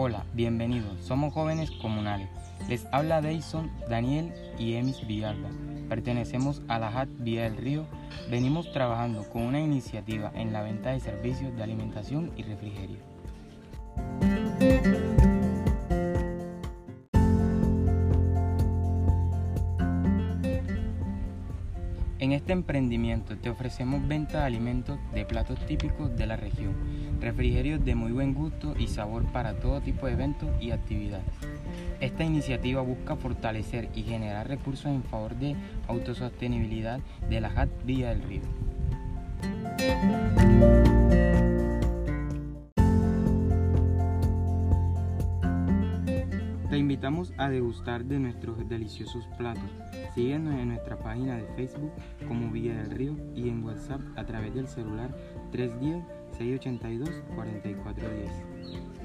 Hola, bienvenidos. Somos jóvenes comunales. Les habla Deison, Daniel y Emis Villalba. Pertenecemos a la HAT Vía del Río. Venimos trabajando con una iniciativa en la venta de servicios de alimentación y refrigerio. En este emprendimiento te ofrecemos venta de alimentos de platos típicos de la región, refrigerios de muy buen gusto y sabor para todo tipo de eventos y actividades. Esta iniciativa busca fortalecer y generar recursos en favor de autosostenibilidad de la HAT Vía del Río. Te invitamos a degustar de nuestros deliciosos platos. Síguenos en nuestra página de Facebook como Villa del Río y en WhatsApp a través del celular 310-682-4410.